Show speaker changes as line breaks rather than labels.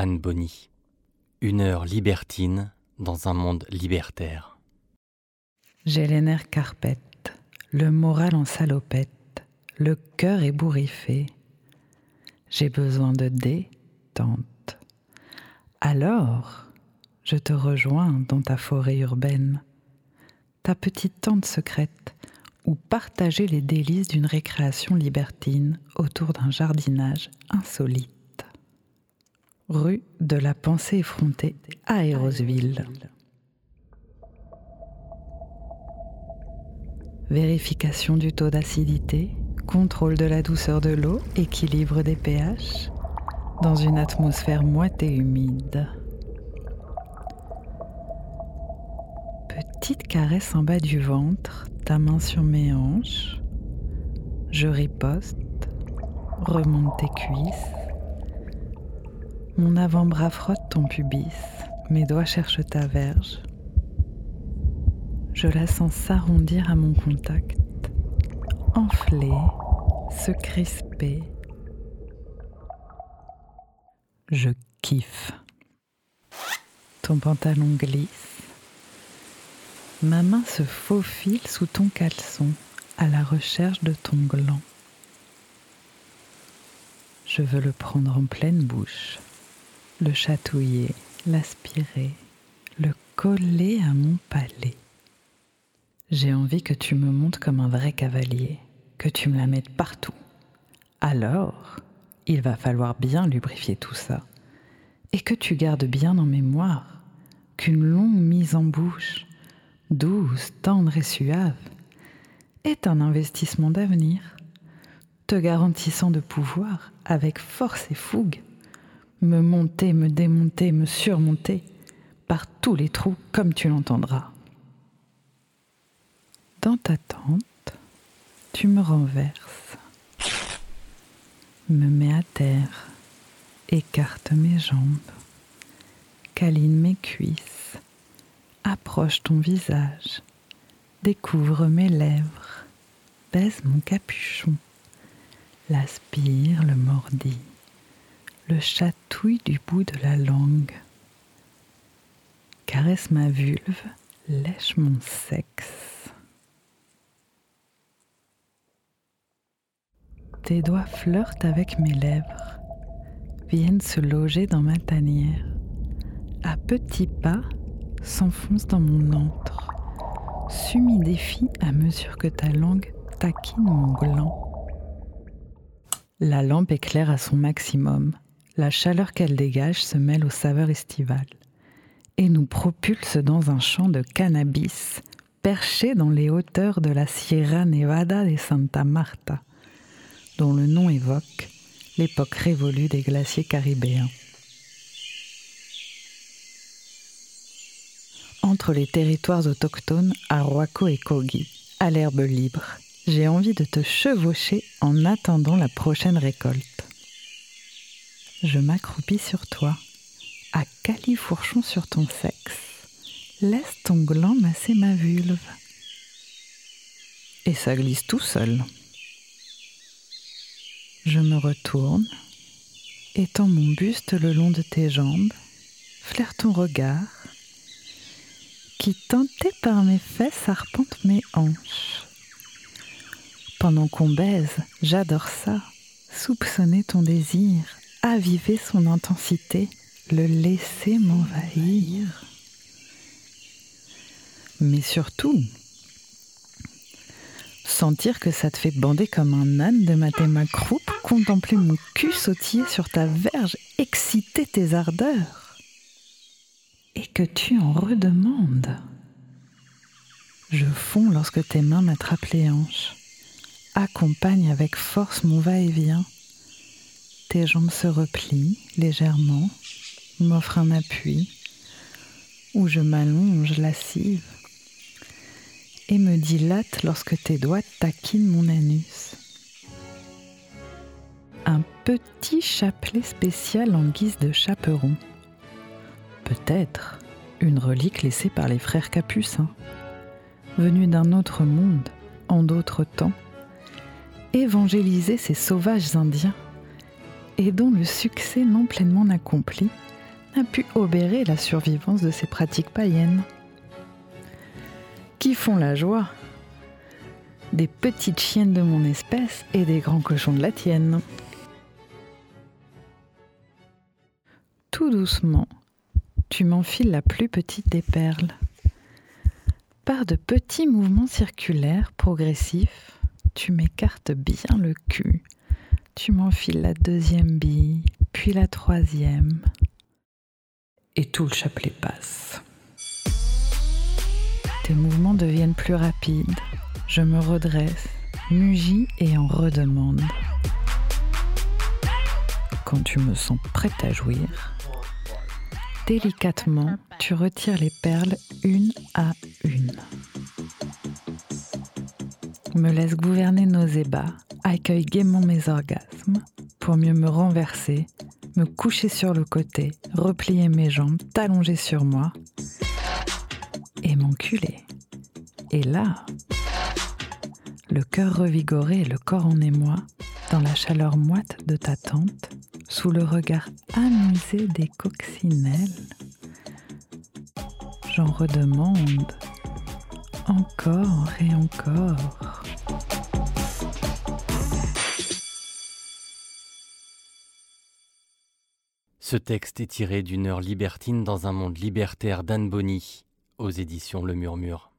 Anne Bonny. Une heure libertine dans un monde libertaire.
J'ai les nerfs carpettes, le moral en salopette, le cœur ébouriffé. J'ai besoin de détente. Alors, je te rejoins dans ta forêt urbaine, ta petite tente secrète ou partager les délices d'une récréation libertine autour d'un jardinage insolite. Rue de la Pensée effrontée à Aérosville. Vérification du taux d'acidité, contrôle de la douceur de l'eau, équilibre des pH, dans une atmosphère moite et humide. Petite caresse en bas du ventre, ta main sur mes hanches. Je riposte, remonte tes cuisses. Mon avant-bras frotte ton pubis, mes doigts cherchent ta verge. Je la sens s'arrondir à mon contact, enfler, se crisper. Je kiffe. Ton pantalon glisse. Ma main se faufile sous ton caleçon à la recherche de ton gland. Je veux le prendre en pleine bouche le chatouiller, l'aspirer, le coller à mon palais. J'ai envie que tu me montes comme un vrai cavalier, que tu me la mettes partout. Alors, il va falloir bien lubrifier tout ça, et que tu gardes bien en mémoire qu'une longue mise en bouche, douce, tendre et suave, est un investissement d'avenir, te garantissant de pouvoir, avec force et fougue, me monter, me démonter, me surmonter par tous les trous comme tu l'entendras. Dans ta tente, tu me renverses, me mets à terre, écarte mes jambes, câline mes cuisses, approche ton visage, découvre mes lèvres, baise mon capuchon, l'aspire, le mordit le chatouille du bout de la langue, caresse ma vulve, lèche mon sexe. Tes doigts flirtent avec mes lèvres, viennent se loger dans ma tanière, à petits pas s'enfoncent dans mon antre, s'humidifie à mesure que ta langue taquine mon gland. La lampe éclaire à son maximum la chaleur qu'elle dégage se mêle aux saveurs estivales et nous propulse dans un champ de cannabis perché dans les hauteurs de la Sierra Nevada de Santa Marta, dont le nom évoque l'époque révolue des glaciers caribéens. Entre les territoires autochtones Arhuaco et Kogi, à l'herbe libre, j'ai envie de te chevaucher en attendant la prochaine récolte je m'accroupis sur toi, à califourchon sur ton sexe. Laisse ton gland masser ma vulve. Et ça glisse tout seul. Je me retourne, étends mon buste le long de tes jambes, flaire ton regard, qui tenté par mes fesses arpente mes hanches. Pendant qu'on baise, j'adore ça, soupçonner ton désir, aviver son intensité, le laisser m'envahir. Mais surtout, sentir que ça te fait bander comme un âne de mater ma croupe, contempler mon cul sautiller sur ta verge, exciter tes ardeurs. Et que tu en redemandes. Je fonds lorsque tes mains m'attrapent les hanches, accompagne avec force mon va-et-vient tes jambes se replient légèrement, m'offrent un appui, où je m'allonge lascive et me dilate lorsque tes doigts taquinent mon anus. Un petit chapelet spécial en guise de chaperon. Peut-être une relique laissée par les frères capucins, venus d'un autre monde, en d'autres temps, évangéliser ces sauvages indiens et dont le succès non pleinement accompli n'a pu obérer la survivance de ces pratiques païennes. Qui font la joie Des petites chiennes de mon espèce et des grands cochons de la tienne. Tout doucement, tu m'enfiles la plus petite des perles. Par de petits mouvements circulaires progressifs, tu m'écartes bien le cul. Tu m'enfiles la deuxième bille, puis la troisième. Et tout le chapelet passe. Tes mouvements deviennent plus rapides. Je me redresse, mugis et en redemande. Quand tu me sens prête à jouir, Délicatement, tu retires les perles une à une. Me laisse gouverner nos ébats, accueille gaiement mes orgasmes, pour mieux me renverser, me coucher sur le côté, replier mes jambes, t'allonger sur moi et m'enculer. Et là, le cœur revigoré et le corps en émoi, dans la chaleur moite de ta tente, sous le regard amusé des coccinelles. J'en redemande encore et encore.
Ce texte est tiré d'une heure libertine dans un monde libertaire d'Anne Bonny aux éditions Le Murmure.